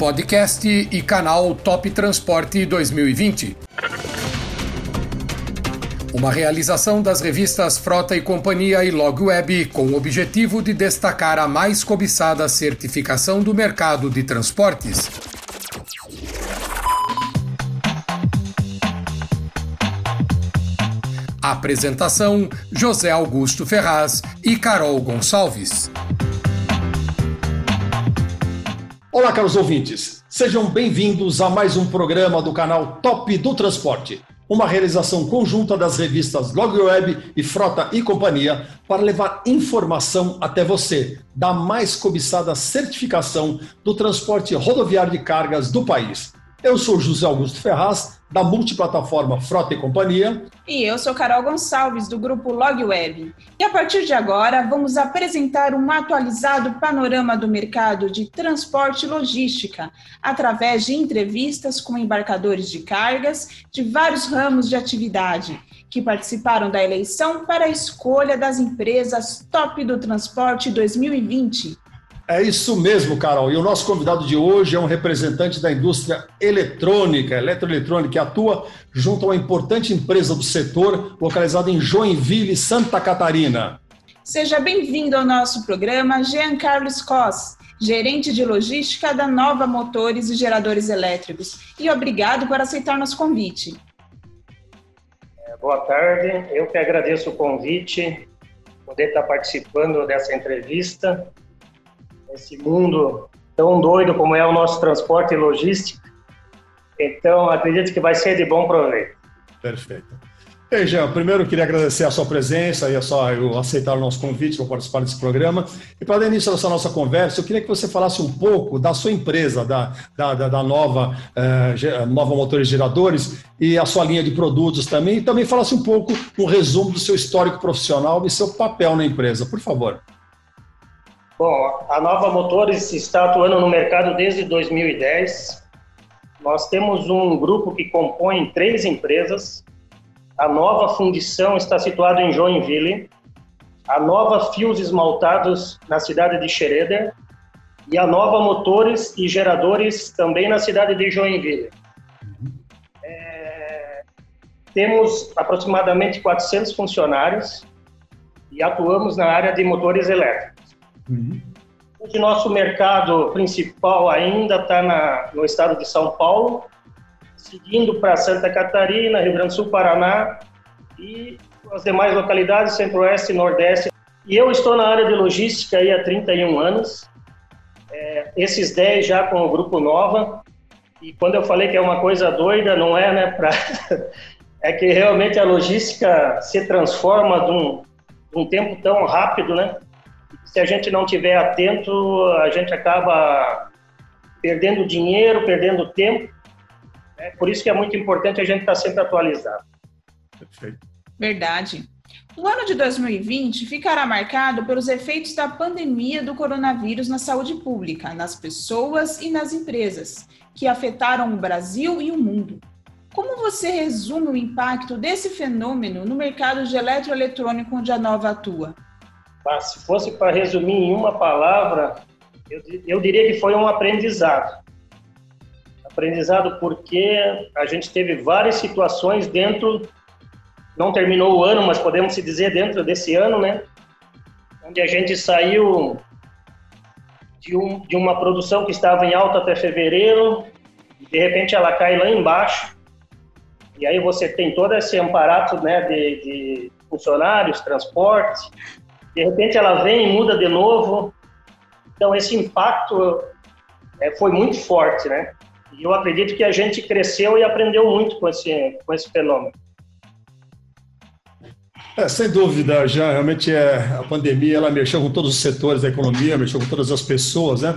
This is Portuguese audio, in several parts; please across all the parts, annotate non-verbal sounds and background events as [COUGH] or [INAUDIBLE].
podcast e canal Top Transporte 2020. Uma realização das revistas Frota e Companhia e Log Web com o objetivo de destacar a mais cobiçada certificação do mercado de transportes. Apresentação: José Augusto Ferraz e Carol Gonçalves. Olá, caros ouvintes. Sejam bem-vindos a mais um programa do canal Top do Transporte, uma realização conjunta das revistas Blog Web e Frota e Companhia para levar informação até você da mais cobiçada certificação do transporte rodoviário de cargas do país. Eu sou José Augusto Ferraz da multiplataforma Frota e Companhia. E eu sou Carol Gonçalves, do grupo LogWeb. E a partir de agora, vamos apresentar um atualizado panorama do mercado de transporte e logística, através de entrevistas com embarcadores de cargas de vários ramos de atividade, que participaram da eleição para a escolha das empresas Top do Transporte 2020 é isso mesmo, Carol. E o nosso convidado de hoje é um representante da indústria eletrônica, eletroeletrônica, que atua junto a uma importante empresa do setor localizada em Joinville, Santa Catarina. Seja bem-vindo ao nosso programa, Jean Carlos Cos, gerente de logística da Nova Motores e Geradores Elétricos. E obrigado por aceitar nosso convite. É, boa tarde, eu que agradeço o convite, poder estar participando dessa entrevista nesse mundo tão doido como é o nosso transporte e logística. Então, acredito que vai ser de bom proveito. Perfeito. Ei, Jean, primeiro eu queria agradecer a sua presença e a sua, eu aceitar o nosso convite para participar desse programa. E para dar início a essa nossa conversa, eu queria que você falasse um pouco da sua empresa, da, da, da nova, eh, nova Motores Geradores e a sua linha de produtos também, e também falasse um pouco, um resumo do seu histórico profissional e seu papel na empresa, por favor. Bom, a Nova Motores está atuando no mercado desde 2010. Nós temos um grupo que compõe três empresas. A Nova Fundição está situada em Joinville. A Nova Fios Esmaltados na cidade de Xereder. E a Nova Motores e Geradores também na cidade de Joinville. É, temos aproximadamente 400 funcionários e atuamos na área de motores elétricos. Uhum. O nosso mercado principal ainda está no estado de São Paulo, seguindo para Santa Catarina, Rio Grande do Sul, Paraná e as demais localidades, Centro-Oeste e Nordeste. E eu estou na área de logística aí há 31 anos, é, esses 10 já com o Grupo Nova. E quando eu falei que é uma coisa doida, não é, né? Pra... [LAUGHS] é que realmente a logística se transforma de um, de um tempo tão rápido, né? Se a gente não tiver atento, a gente acaba perdendo dinheiro, perdendo tempo. Né? Por isso que é muito importante a gente estar sempre atualizado. Perfeito. Verdade. O ano de 2020 ficará marcado pelos efeitos da pandemia do coronavírus na saúde pública, nas pessoas e nas empresas, que afetaram o Brasil e o mundo. Como você resume o impacto desse fenômeno no mercado de eletroeletrônico onde a Nova atua? Mas, se fosse para resumir em uma palavra, eu, eu diria que foi um aprendizado. Aprendizado porque a gente teve várias situações dentro, não terminou o ano, mas podemos se dizer dentro desse ano, né? Onde a gente saiu de, um, de uma produção que estava em alta até fevereiro, e de repente ela cai lá embaixo, e aí você tem todo esse amparato né, de, de funcionários, transporte, de repente ela vem e muda de novo. Então esse impacto é, foi muito forte, né? E eu acredito que a gente cresceu e aprendeu muito com esse, com esse fenômeno. É, sem dúvida, já realmente é, a pandemia ela mexeu com todos os setores da economia, mexeu com todas as pessoas, né?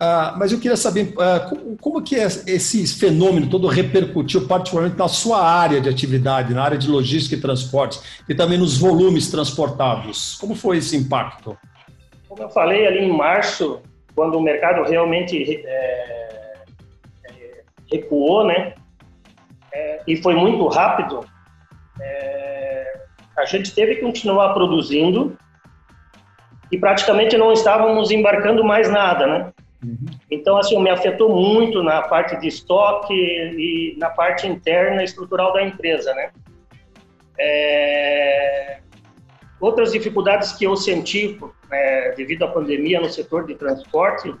Ah, mas eu queria saber ah, como, como, que é esse fenômeno todo repercutiu particularmente na sua área de atividade, na área de logística e transportes, e também nos volumes transportados. Como foi esse impacto? Como eu falei ali em março, quando o mercado realmente é, recuou, né? É, e foi muito rápido, a gente teve que continuar produzindo e praticamente não estávamos embarcando mais nada, né? Uhum. Então, assim, me afetou muito na parte de estoque e na parte interna estrutural da empresa, né? É... Outras dificuldades que eu senti é, devido à pandemia no setor de transporte,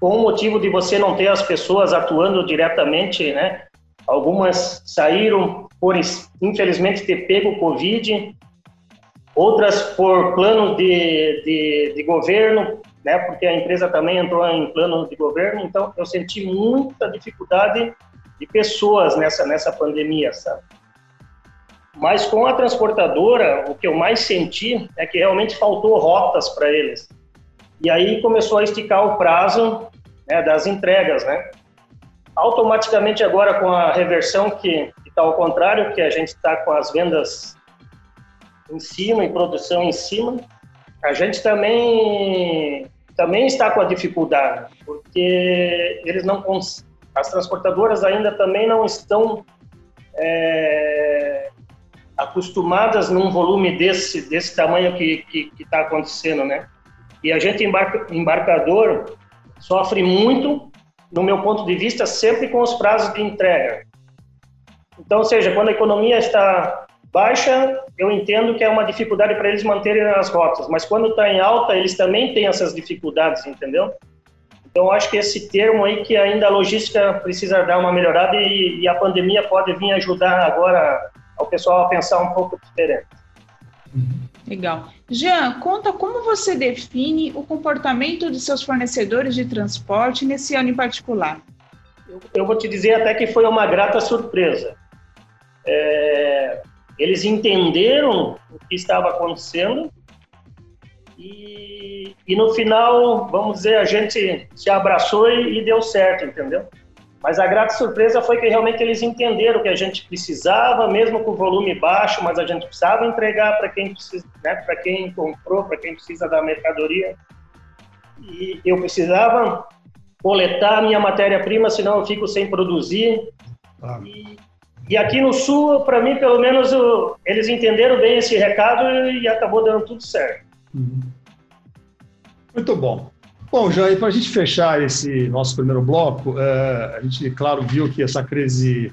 com o motivo de você não ter as pessoas atuando diretamente, né? Algumas saíram por, infelizmente, ter pego o Covid, outras por plano de, de, de governo, né? Porque a empresa também entrou em plano de governo, então eu senti muita dificuldade de pessoas nessa, nessa pandemia, sabe? Mas com a transportadora, o que eu mais senti é que realmente faltou rotas para eles. E aí começou a esticar o prazo né, das entregas, né? Automaticamente agora com a reversão que está ao contrário, que a gente está com as vendas em cima e produção em cima, a gente também também está com a dificuldade, porque eles não as transportadoras ainda também não estão é, acostumadas num volume desse desse tamanho que que está acontecendo, né? E a gente embarca, embarcador sofre muito, no meu ponto de vista, sempre com os prazos de entrega. Então, ou seja, quando a economia está baixa, eu entendo que é uma dificuldade para eles manterem as rotas, mas quando está em alta, eles também têm essas dificuldades, entendeu? Então, acho que esse termo aí que ainda a logística precisa dar uma melhorada e, e a pandemia pode vir ajudar agora o pessoal a pensar um pouco diferente. Legal. Jean, conta como você define o comportamento de seus fornecedores de transporte nesse ano em particular. Eu, eu vou te dizer até que foi uma grata surpresa. É, eles entenderam o que estava acontecendo e, e, no final, vamos dizer, a gente se abraçou e, e deu certo, entendeu? Mas a grata surpresa foi que realmente eles entenderam que a gente precisava, mesmo com volume baixo, mas a gente precisava entregar para quem precisa, né, para quem comprou, para quem precisa da mercadoria. E eu precisava coletar minha matéria-prima, senão eu fico sem produzir. Ah. E, e, aqui no Sul, para mim, pelo menos, eu, eles entenderam bem esse recado e acabou dando tudo certo. Uhum. Muito bom. Bom, Jair, para a gente fechar esse nosso primeiro bloco, é, a gente, claro, viu que essa crise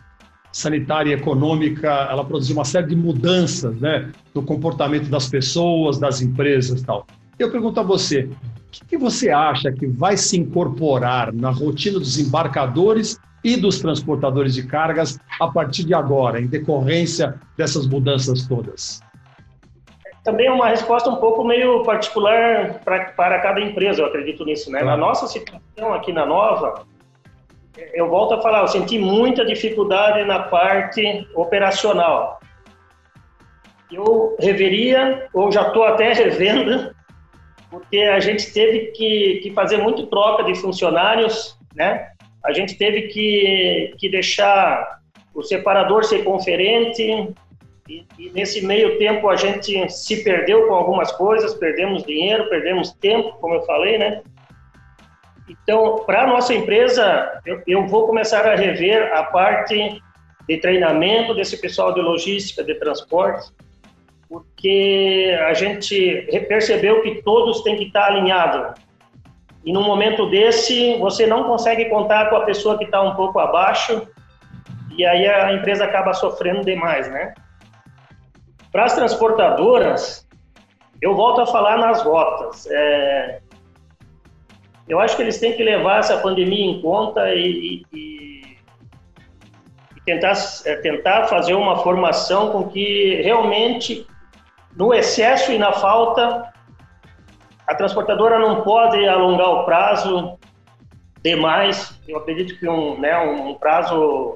sanitária e econômica, ela produziu uma série de mudanças, né, no comportamento das pessoas, das empresas tal. Eu pergunto a você, o que, que você acha que vai se incorporar na rotina dos embarcadores e dos transportadores de cargas a partir de agora, em decorrência dessas mudanças todas? também uma resposta um pouco meio particular pra, para cada empresa, eu acredito nisso, né? Claro. Na nossa situação aqui na Nova, eu volto a falar, eu senti muita dificuldade na parte operacional. Eu reveria, ou já estou até [LAUGHS] revendo, porque a gente teve que, que fazer muito troca de funcionários, né? A gente teve que, que deixar o separador ser conferente, e, e, nesse meio tempo a gente se perdeu com algumas coisas, perdemos dinheiro, perdemos tempo, como eu falei, né? Então, para a nossa empresa, eu, eu, vou começar a rever a parte de treinamento desse pessoal de logística, de transporte, porque a gente percebeu que todos têm que estar alinhados. E num momento desse, você não consegue contar com a pessoa que está um pouco abaixo, e aí a empresa acaba sofrendo demais, né? Para as transportadoras, eu volto a falar nas rotas. É, eu acho que eles têm que levar essa pandemia em conta e, e, e tentar, é, tentar fazer uma formação com que realmente, no excesso e na falta, a transportadora não pode alongar o prazo demais. Eu acredito que um, né, um prazo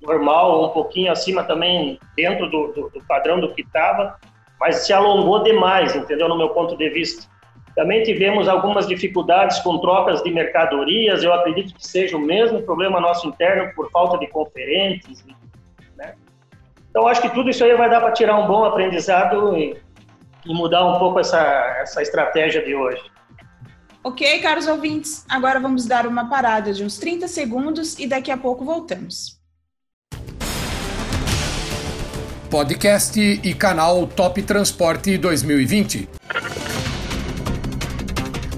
normal, um pouquinho acima também, dentro do, do, do padrão do que estava, mas se alongou demais, entendeu? No meu ponto de vista. Também tivemos algumas dificuldades com trocas de mercadorias, eu acredito que seja o mesmo problema nosso interno por falta de conferentes, né? Então, acho que tudo isso aí vai dar para tirar um bom aprendizado e mudar um pouco essa, essa estratégia de hoje. Ok, caros ouvintes, agora vamos dar uma parada de uns 30 segundos e daqui a pouco voltamos podcast e canal Top Transporte 2020.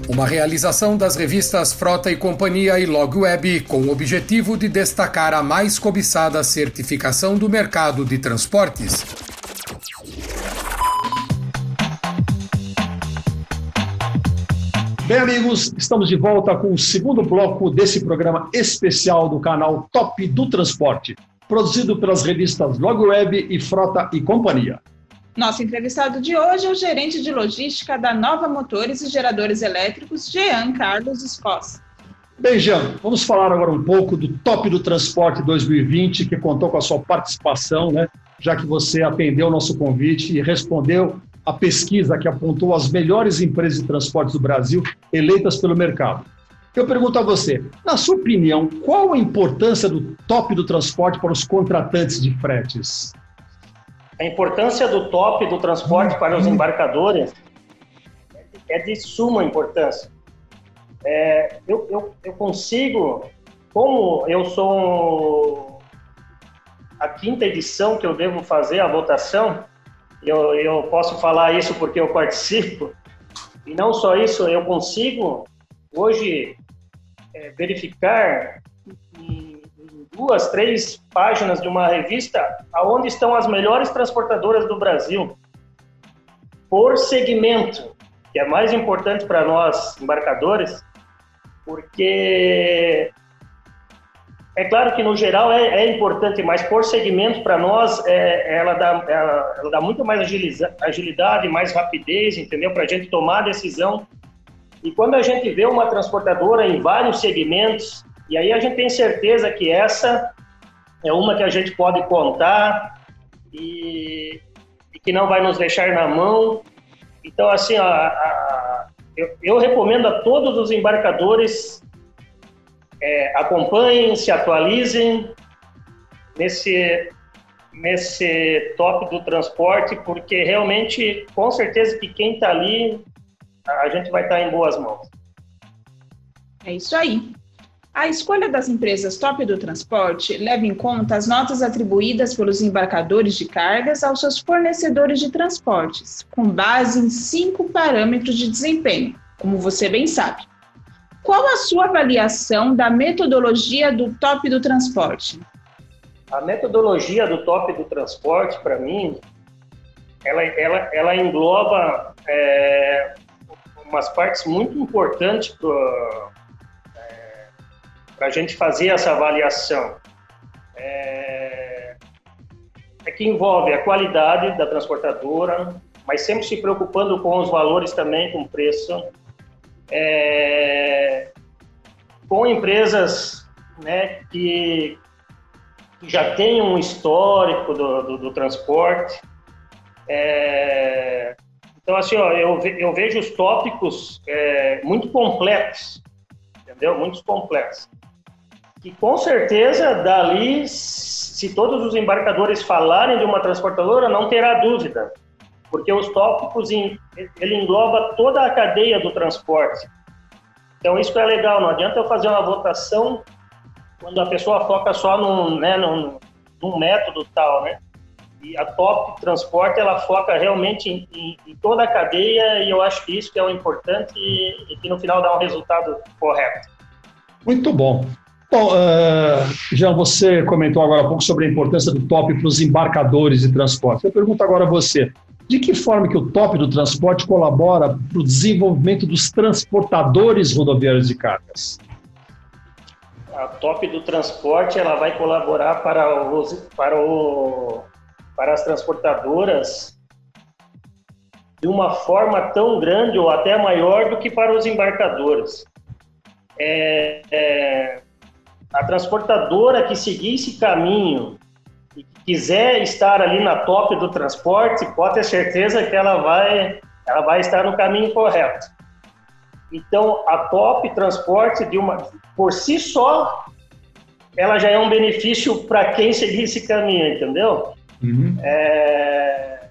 Uma realização das revistas Frota e Companhia e Log Web com o objetivo de destacar a mais cobiçada certificação do mercado de transportes. Bem, amigos, estamos de volta com o segundo bloco desse programa especial do canal Top do Transporte, produzido pelas revistas Log Web e Frota e Companhia. Nosso entrevistado de hoje é o gerente de logística da Nova Motores e Geradores Elétricos, Jean Carlos Escos. Bem, Jean, vamos falar agora um pouco do Top do Transporte 2020, que contou com a sua participação, né? Já que você atendeu o nosso convite e respondeu a pesquisa que apontou as melhores empresas de transportes do Brasil eleitas pelo mercado. Eu pergunto a você, na sua opinião, qual a importância do top do transporte para os contratantes de fretes? A importância do top do transporte para os embarcadores é de suma importância. É, eu, eu, eu consigo, como eu sou a quinta edição que eu devo fazer a votação, eu, eu posso falar isso porque eu participo. E não só isso, eu consigo hoje é, verificar em, em, duas, três páginas de uma revista aonde estão as melhores transportadoras do Brasil por segmento, que é mais importante para nós embarcadores, porque é claro que no geral é, é importante, mas por segmento para nós é, ela, dá, ela, ela, dá muito mais agilidade, mais rapidez, entendeu? Para a gente tomar a decisão. E quando a gente vê uma transportadora em vários segmentos, e aí a gente tem certeza que essa é uma que a gente pode contar e, e que não vai nos deixar na mão. Então, assim, a, a, eu, eu recomendo a todos os embarcadores é, acompanhem, se atualizem nesse, nesse top do transporte, porque realmente, com certeza que quem está ali, a gente vai estar tá em boas mãos. É isso aí. A escolha das empresas top do transporte leva em conta as notas atribuídas pelos embarcadores de cargas aos seus fornecedores de transportes, com base em cinco parâmetros de desempenho, como você bem sabe. Qual a sua avaliação da metodologia do top do transporte? A metodologia do top do transporte, para mim, ela, ela, ela engloba é, umas partes muito importantes para é, a gente fazer essa avaliação. É, é que envolve a qualidade da transportadora, mas sempre se preocupando com os valores também, com preço, é, com empresas né, que, já têm um histórico do, do, do transporte. É, então, assim, ó, eu, eu vejo os tópicos é, muito completos, entendeu? Muito completos. E com certeza, dali, se todos os embarcadores falarem de uma transportadora, não terá dúvida porque os tópicos ele engloba toda a cadeia do transporte. Então isso é legal, não adianta eu fazer uma votação quando a pessoa foca só num, né, método tal, né? E a Top Transporte ela foca realmente em, em, em, toda a cadeia e eu acho que isso que é o importante e, e que no final dá um resultado correto. Muito bom. Bom, uh, Jean, você comentou agora há pouco sobre a importância do top para os embarcadores de transporte. Eu pergunto agora a você, de que forma que o top do transporte colabora para o desenvolvimento dos transportadores rodoviários de cargas? A top do transporte ela vai colaborar para, os, para, o, para as transportadoras de uma forma tão grande ou até maior do que para os embarcadores. É, é, a transportadora que seguir esse caminho e quiser estar ali na top do transporte, pode ter certeza que ela vai, ela vai estar no caminho correto. Então, a top transporte de uma, por si só, ela já é um benefício para quem seguir esse caminho, entendeu? Uhum. É,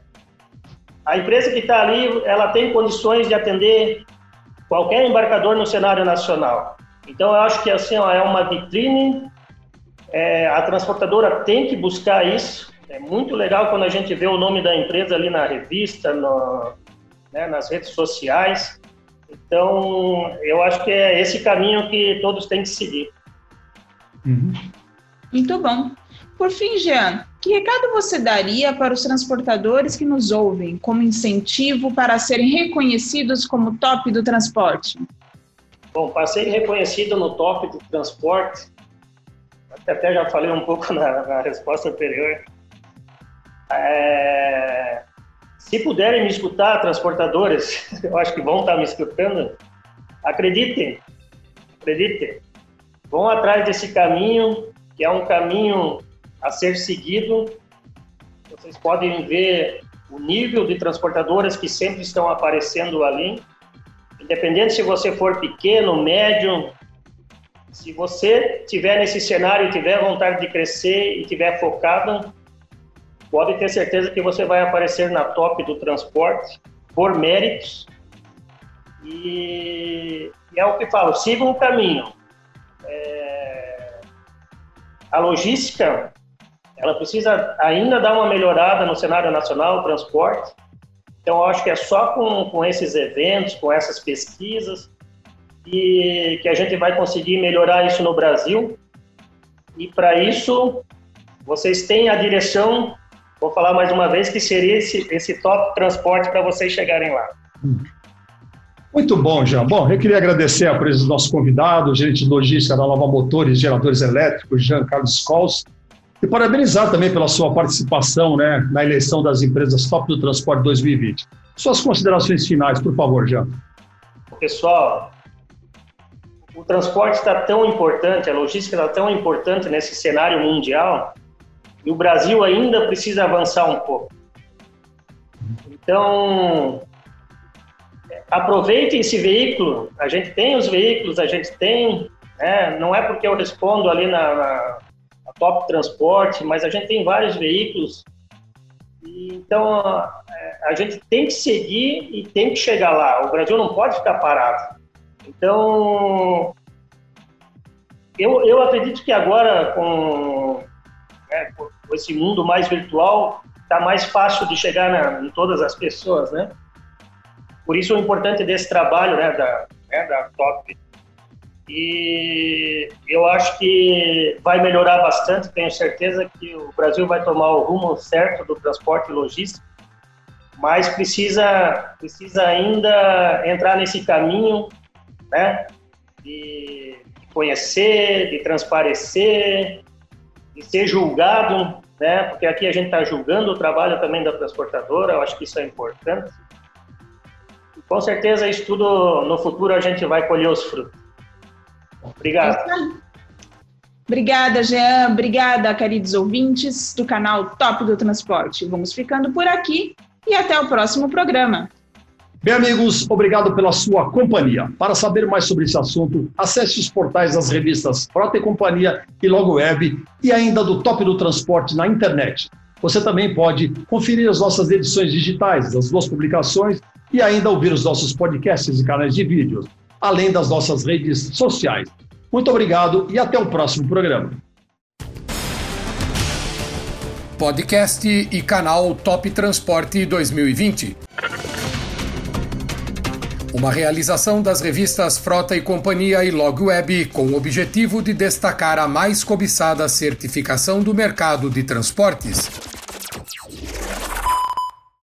a empresa que está ali, ela tem condições de atender qualquer embarcador no cenário nacional. Então, eu acho que assim ó, é uma vitrine é, a transportadora tem que buscar isso. É muito legal quando a gente vê o nome da empresa ali na revista, no, né, nas redes sociais. Então, eu acho que é esse caminho que todos têm que seguir. Uhum. Muito bom. Por fim, Jean, que recado você daria para os transportadores que nos ouvem como incentivo para serem reconhecidos como top do transporte? Bom, para ser reconhecido no top do transporte, até já falei um pouco [LAUGHS] na, na resposta anterior, é, se puderem me escutar, transportadores, [LAUGHS] eu acho que vão estar me escutando, acreditem, acreditem, vão atrás desse caminho, que é um caminho a ser seguido. Vocês podem ver o nível de transportadoras que sempre estão aparecendo ali. Independente se você for pequeno, médio, se você tiver nesse cenário e tiver vontade de crescer e tiver focado, pode ter certeza que você vai aparecer na top do transporte por méritos. E, e é o que falo, sigam o caminho. É, a logística ela precisa ainda dar uma melhorada no cenário nacional, o transporte. Então, acho que é só com, com esses eventos, com essas pesquisas, e que a gente vai conseguir melhorar isso no Brasil. E para isso, vocês têm a direção, vou falar mais uma vez, que seria esse, esse top transporte para vocês chegarem lá. Muito bom, Jean. Bom, eu queria agradecer a presença do nosso convidado, gerente de logística da Nova Motores Geradores Elétricos, Jean Carlos Cols e parabenizar também pela sua participação né, na eleição das empresas Top do Transporte 2020. Suas considerações finais, por favor, Jean. Pessoal, o transporte está tão importante, a logística está tão importante nesse cenário mundial, e o Brasil ainda precisa avançar um pouco. Então, aproveitem esse veículo. A gente tem os veículos, a gente tem. Né? Não é porque eu respondo ali na, na Top Transporte, mas a gente tem vários veículos. Então, a, a gente tem que seguir e tem que chegar lá. O Brasil não pode ficar parado. Então, eu, eu acredito que agora, com, né, com esse mundo mais virtual, está mais fácil de chegar na, em todas as pessoas, né? Por isso, o importante desse trabalho né, da, né, da Top e eu acho que vai melhorar bastante. Tenho certeza que o Brasil vai tomar o rumo certo do transporte e logística, mas precisa, precisa ainda entrar nesse caminho né, de conhecer, de transparecer, de ser julgado, né, porque aqui a gente está julgando o trabalho também da transportadora, eu acho que isso é importante. E com certeza, isso tudo no futuro a gente vai colher os frutos. Obrigado. É Obrigada, Jean. Obrigada, queridos ouvintes do canal Top do Transporte. Vamos ficando por aqui e até o próximo programa. Bem, amigos, obrigado pela sua companhia. Para saber mais sobre esse assunto, acesse os portais das revistas Frota e Companhia e Logo Web e ainda do Top do Transporte na internet. Você também pode conferir as nossas edições digitais, das duas publicações e ainda ouvir os nossos podcasts e canais de vídeos além das nossas redes sociais. Muito obrigado e até o próximo programa. Podcast e canal Top Transporte 2020. Uma realização das revistas Frota e Companhia e Log Web com o objetivo de destacar a mais cobiçada certificação do mercado de transportes.